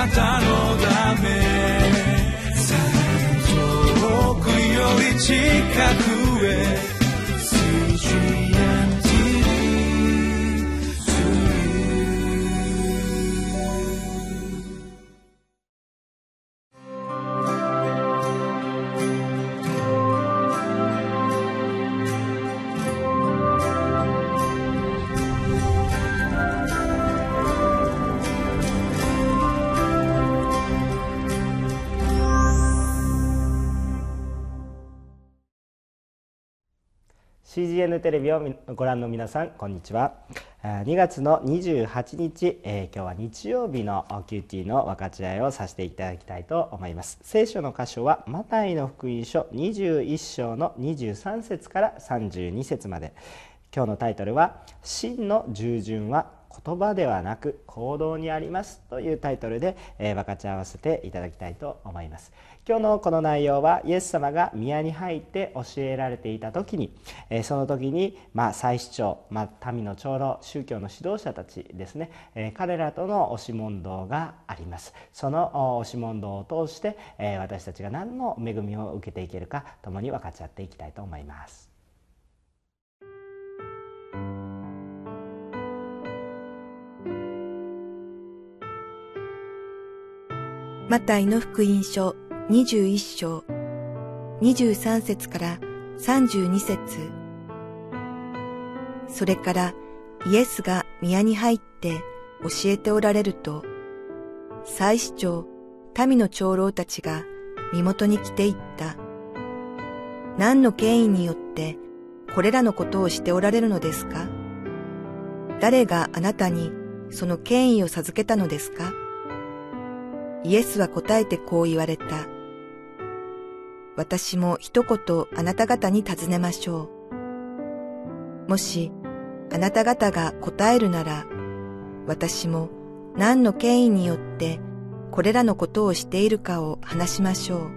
なたのため。遠くより近く。テレビをご覧の皆さんこんにちは。2月の28日、えー、今日は日曜日の QT の分かち合いをさせていただきたいと思います。聖書の箇所はマタイの福音書21章の23節から32節まで。今日のタイトルは真の従順は言葉ではなく行動にありますというタイトルで、えー、分かち合わせていただきたいと思います。今日のこの内容はイエス様が宮に入って教えられていた時に、えー、その時に、まあ、祭司長、まあ、民の長老宗教の指導者たちですね、えー、彼らとの押し問答があります。その押し問答を通して、え私たちが何の恵みを受けていけるか共に分かち合っていきたいと思います。マタイの福音書21章。23節から32節。それからイエスが宮に入って教えておられると、祭司長、民の長老たちが身元に来ていった。何の権威によってこれらのことをしておられるのですか？誰があなたにその権威を授けたのですか？イエスは答えてこう言われた。私も一言あなた方に尋ねましょう。もしあなた方が答えるなら、私も何の権威によってこれらのことをしているかを話しましょう。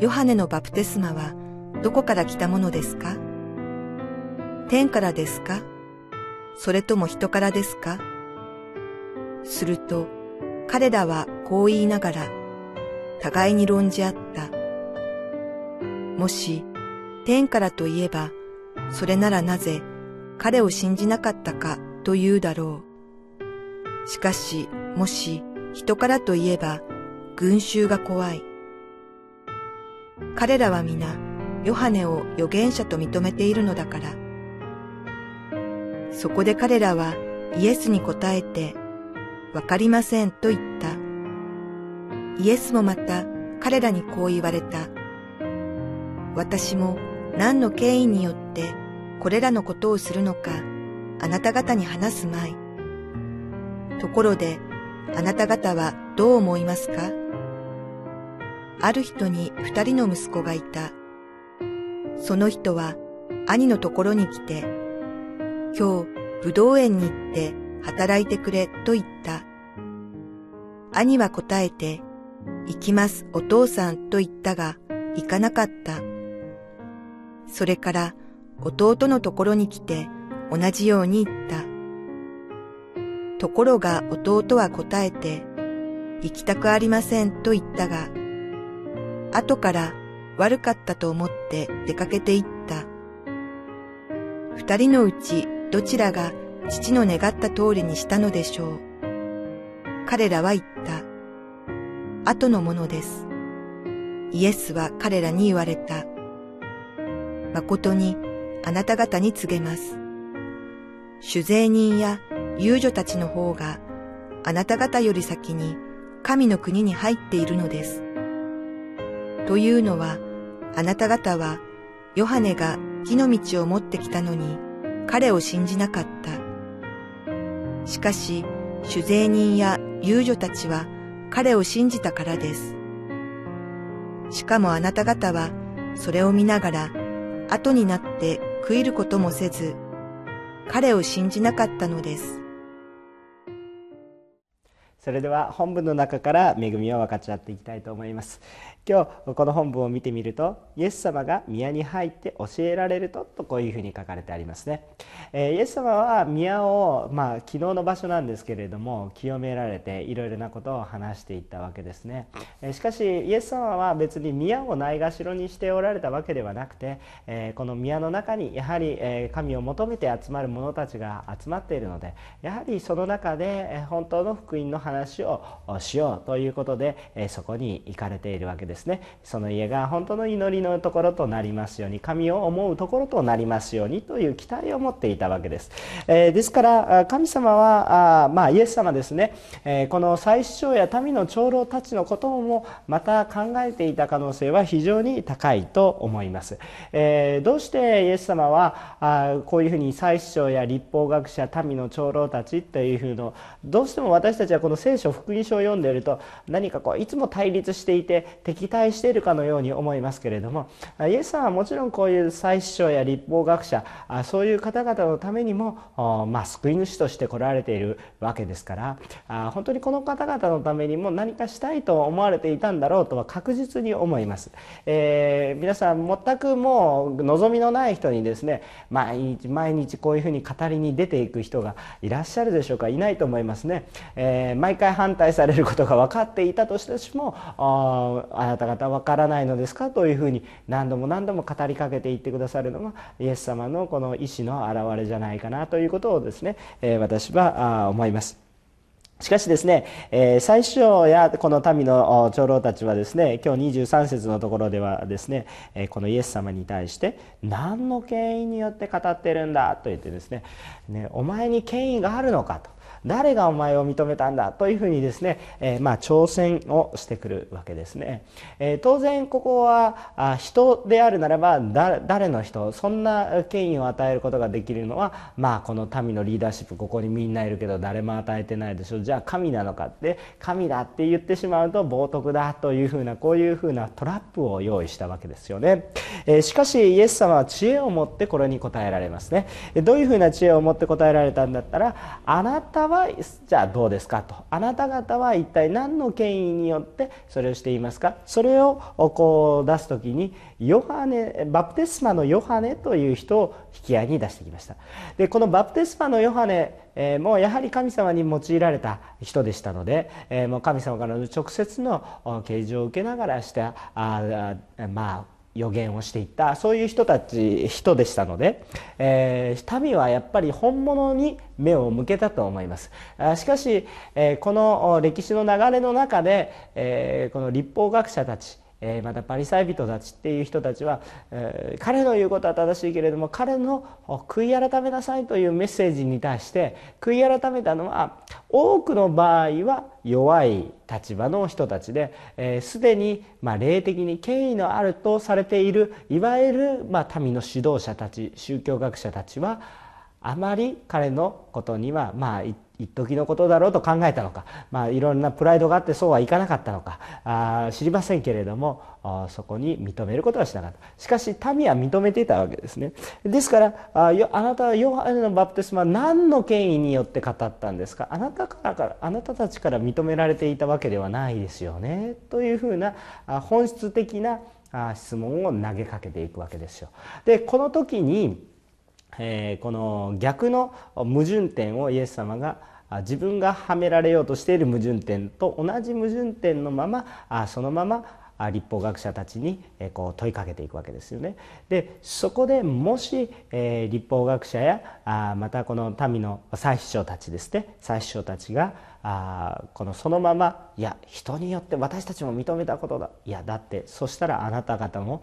ヨハネのバプテスマはどこから来たものですか？天からですか？それとも人からですか？すると、彼らはこう言いながら、互いに論じ合った。もし、天からといえば、それならなぜ彼を信じなかったかと言うだろう。しかし、もし人からといえば、群衆が怖い。彼らは皆、ヨハネを預言者と認めているのだから。そこで彼らはイエスに答えて、わかりませんと言った。イエスもまた彼らにこう言われた。私も何の権威によってこれらのことをするのかあなた方に話すまい。ところであなた方はどう思いますか？ある人に二人の息子がいた。その人は兄のところに来て、今日武道園に行って働いてくれと言った。兄は答えて、行きますお父さんと言ったが、行かなかった。それから弟のところに来て同じように言った。ところが弟は答えて、行きたくありませんと言ったが、後から悪かったと思って出かけて行った。二人のうちどちらが父の願った通りにしたのでしょう。彼らは言った。後のものです。イエスは彼らに言われた。誠にあなた方に告げます。主税人や遊女たちの方があなた方より先に神の国に入っているのです。というのはあなた方はヨハネが木の道を持ってきたのに彼を信じなかった。しかし、酒税人や遊女たちは彼を信じたからです。しかもあなた方はそれを見ながら後になって悔いることもせず、彼を信じなかったのです。それでは本文の中から恵みを分かち合っていきたいと思います。今日この本文を見てみるとイエス様が宮に入って教えられるととこういうふうに書かれてありますね、えイエス様は宮をまあ昨日の場所なんですけれども清められていろいろなことを話していったわけですね、えしかしイエス様は別に宮をないがしろにしておられたわけではなくて、えこの宮の中にやはり、神を求めて集まる者たちが集まっているのでやはりその中で本当の福音の話話をしようということで、えそこに行かれているわけですね。その家が本当の祈りのところとなりますように神を思うところとなりますようにという期待を持っていたわけです、え、ですから神様はあまあイエス様ですね、え、この祭司長や民の長老たちのこともまた考えていた可能性は非常に高いと思います、え、どうしてイエス様はあこういうふうに祭司長や立法学者民の長老たちというふうのどうしても私たちはこの聖書福音書を読んでいると何かこういつも対立していて敵期待しているかのように思いますけれどもイエスさんはもちろんこういう祭司長や立法学者そういう方々のためにも、まあ、救い主として来られているわけですから本当にこの方々のためにも何かしたいと思われていたんだろうとは確実に思います、えー、皆さん全くもう望みのない人にですね毎日毎日こういうふうに語りに出ていく人がいらっしゃるでしょうか？いないと思いますね、えー、毎回反対されることが分かっていたとしてもあなた方わからないのですかというふうに何度も何度も語りかけていってくださるのがイエス様のこの意志の表れじゃないかなということをですね、えー、私は思います。しかしですね、えー、最初やこの民の長老たちはですね今日23節のところではですね、えー、このイエス様に対して何の権威によって語ってるんだと言ってですねねお前に権威があるのかと誰がお前を認めたんだというふうにですね、えー、まあ挑戦をしてくるわけですね、えー、当然ここはあ人であるならば誰の人そんな権威を与えることができるのはまあこの民のリーダーシップここにみんないるけど誰も与えてないでしょじゃあ神なのかって神だって言ってしまうと冒涜だというふうなこういうふうなトラップを用意したわけですよね、えー、しかしイエス様は知恵を持ってこれに答えられますね。どういうふうな知恵を持って答えられたんだったらあなたはじゃあどうですかと。あなた方は一体何の権威によってそれをしていますか。それをこう出す時にヨハネバプテスマのヨハネという人を引き合いに出してきました。でこのバプテスマのヨハネえー、もうやはり神様に用いられた人でしたので、えー、もう神様からの直接の啓示を受けながらしたあまあ予言をしていったそういう人たち人でしたので、えー、民はやっぱり本物に目を向けたと思います。しかし、えー、この歴史の流れの中で、えー、この立法学者たちえまたパリサイ人たちっていう人たちは、え彼の言うことは正しいけれども彼の悔い改めなさいというメッセージに対して悔い改めたのは多くの場合は弱い立場の人たちですで、えー、に、まあ、霊的に権威のあるとされているいわゆる、まあ、民の指導者たち宗教学者たちはあまり彼のことにはまあ一時のことだろうと考えたのか、まあ、いろんなプライドがあってそうはいかなかったのか。あ知りませんけれどもそこに認めることはしなかった。しかし民は認めていたわけですね。ですからああなたはヨハネのバプテスマは何の権威によって語ったんですか？あなたからあなたたちから認められていたわけではないですよね。というふうな本質的な質問を投げかけていくわけですよ。でこの時にえ、この逆の矛盾点をイエス様が自分がはめられようとしている矛盾点と同じ矛盾点のままそのまま立法学者たちにこう問いかけていくわけですよね。でそこでもし、え、立法学者やあまたこの民の祭司長たちですね。祭司長たちがあこのそのままいや人によって私たちも認めたことだ。いやだってそしたらあなた方も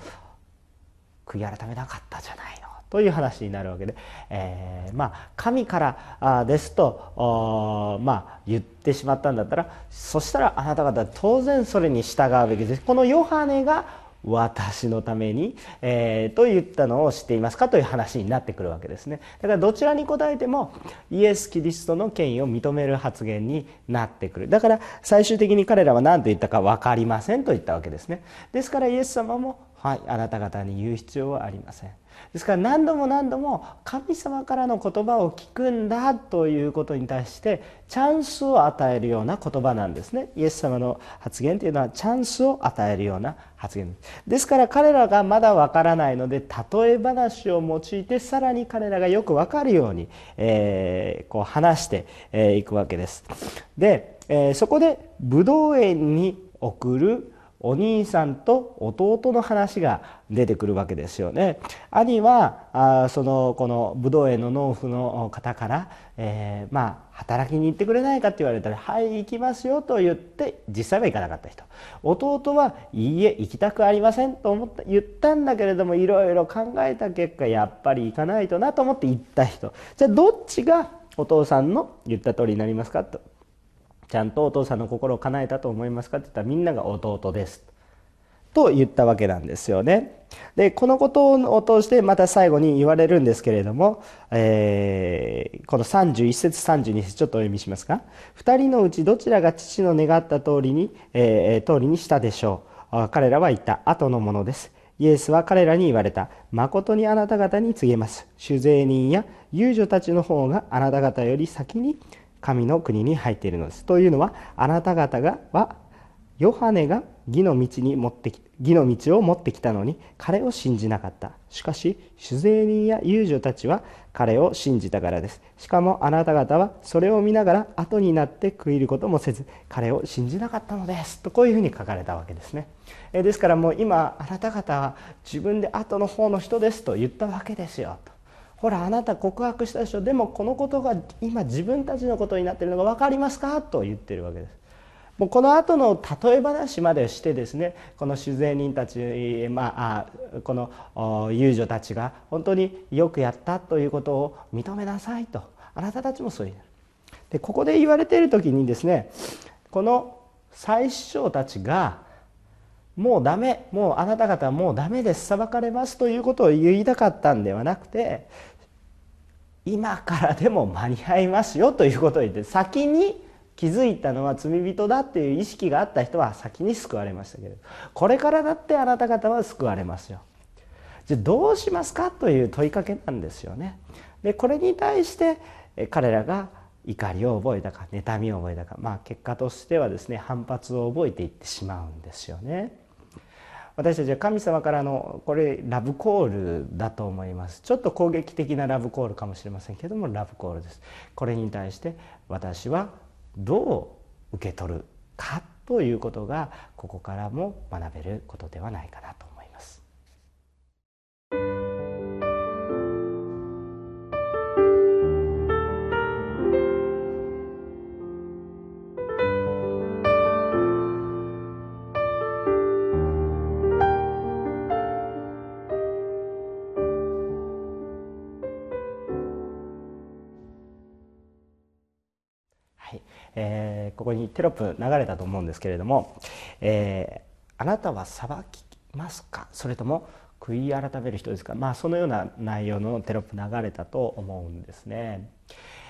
悔い改めなかったじゃないの。という話になるわけで、えー、まあ神からあですとまあ言ってしまったんだったらそしたらあなた方当然それに従うべきです。このヨハネが私のために、えー、と言ったのを知っていますか？という話になってくるわけですね。だからどちらに答えてもイエス・キリストの権威を認める発言になってくる。だから最終的に彼らは何と言ったか分かりませんと言ったわけですね。ですからイエス様もはいあなた方に言う必要はありません。ですから何度も何度も神様からの言葉を聞くんだということに対してチャンスを与えるような言葉なんですね。イエス様の発言というのはチャンスを与えるような発言。ですから彼らがまだわからないので例え話を用いてさらに彼らがよくわかるように、えー、こう話してい、えー、くわけです。で、えー、そこでブドウ園に送るお兄さんと弟の話が出てくるわけですよね。兄はあそのこの武道園の農夫の方から、えー、まあ働きに行ってくれないかって言われたら「はい行きますよ」と言って実際は行かなかった人。弟は「いいえ行きたくありません」と思った言ったんだけれどもいろいろ考えた結果やっぱり行かないとなと思って行った人。じゃあどっちがお父さんの言った通りになりますかと。ちゃんとお父さんの心を叶えたと思いますかって言ったらみんなが弟ですと言ったわけなんですよね。でこのことを通してまた最後に言われるんですけれども、えー、この31節32節ちょっとお読みしますが2人のうちどちらが父の願った通りに、えー、通りにしたでしょう。彼らは言った。後のものです。イエスは彼らに言われた。誠にあなた方に告げます。酒税人や遊女たちの方があなた方より先に神の国に入っているのです。というのはあなた方がはヨハネが義の道に持ってき義の道を持ってきたのに彼を信じなかった。しかし酒税人や遊女たちは彼を信じたからです。しかもあなた方はそれを見ながら後になって悔いることもせず彼を信じなかったのです。とこういうふうに書かれたわけですね。えですからもう今あなた方は自分で後の方の人ですと言ったわけですよ。とほらあなた告白したでしょ。でもこのことが今自分たちのことになってるのが分かりますか？と言ってるわけです。もうこの後の例え話までしてですねこの酒税人たち、まあ、この遊女たちが本当によくやったということを認めなさいと。あなたたちもそういう。でここで言われている時にですねこの最首長たちがもうダメもうあなた方はもうダメです。裁かれますということを言いたかったんではなくて今からでも間に合いますよということを言って先に気づいたのは罪人だっていう意識があった人は先に救われましたけどこれからだってあなた方は救われますよ。じゃあどうしますかという問いかけなんですよね。でこれに対して彼らが怒りを覚えたか妬みを覚えたかまあ結果としてはですね反発を覚えていってしまうんですよね。私たちは神様からのこれラブコールだと思います。ちょっと攻撃的なラブコールかもしれませんけどもラブコールです。これに対して私はどう受け取るかということがここからも学べることではないかなと。えー、ここにテロップ流れたと思うんですけれども、えー、あなたは裁きますか？それとも悔い改める人ですか？まあそのような内容のテロップ流れたと思うんですね。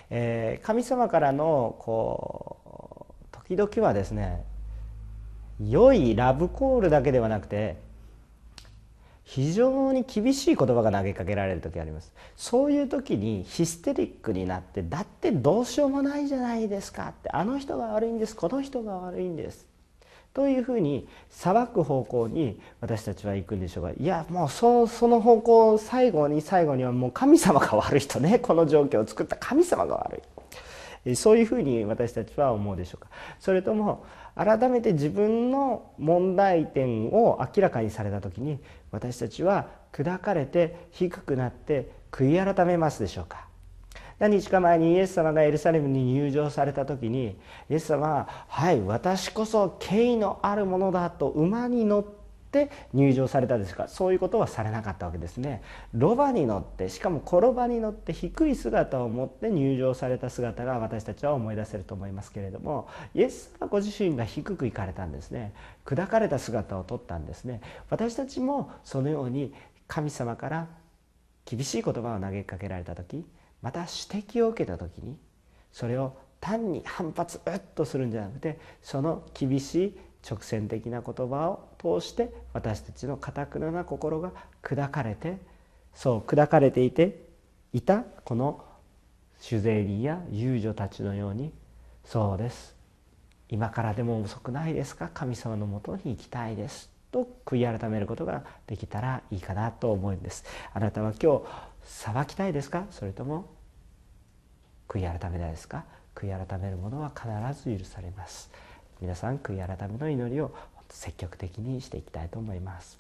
えー、神様からのこう時々はですね良いラブコールだけではなくて非常に厳しい言葉が投げかけられる時あります。そういう時にヒステリックになってだってどうしようもないじゃないですかってあの人が悪いんです。この人が悪いんですというふうに裁く方向に私たちは行くんでしょうがいやもうそその方向最後に最後にはもう神様が悪い人ね。この状況を作った神様が悪い。そういうふうに私たちは思うでしょうか。それとも改めて自分の問題点を明らかにされた時に私たちは砕かれて低くなって悔い改めますでしょうか。何日か前にイエス様がエルサレムに入場された時にイエス様は「はい私こそ敬意のあるものだ」と馬に乗ってって入場されたですか？そういうことはされなかったわけですね。ロバに乗ってしかも転ばに乗って低い姿を持って入場された姿が私たちは思い出せると思いますけれどもイエス様ご自身が低く行かれたんですね。砕かれた姿をとったんですね。私たちもそのように神様から厳しい言葉を投げかけられた時また指摘を受けた時にそれを単に反発うっとするんじゃなくてその厳しい直線的な言葉を通して私たちのかたくなな心が砕かれてそう砕かれていていたこの酒税人や遊女たちのようにそうです。今からでも遅くないですか？神様のもとに行きたいです。と悔い改めることができたらいいかなと思うんです。あなたは今日裁きたいですか？それとも悔い改めたいですか？悔い改めるものは必ず許されます。皆さん悔い改めの祈りを積極的にしていきたいと思います。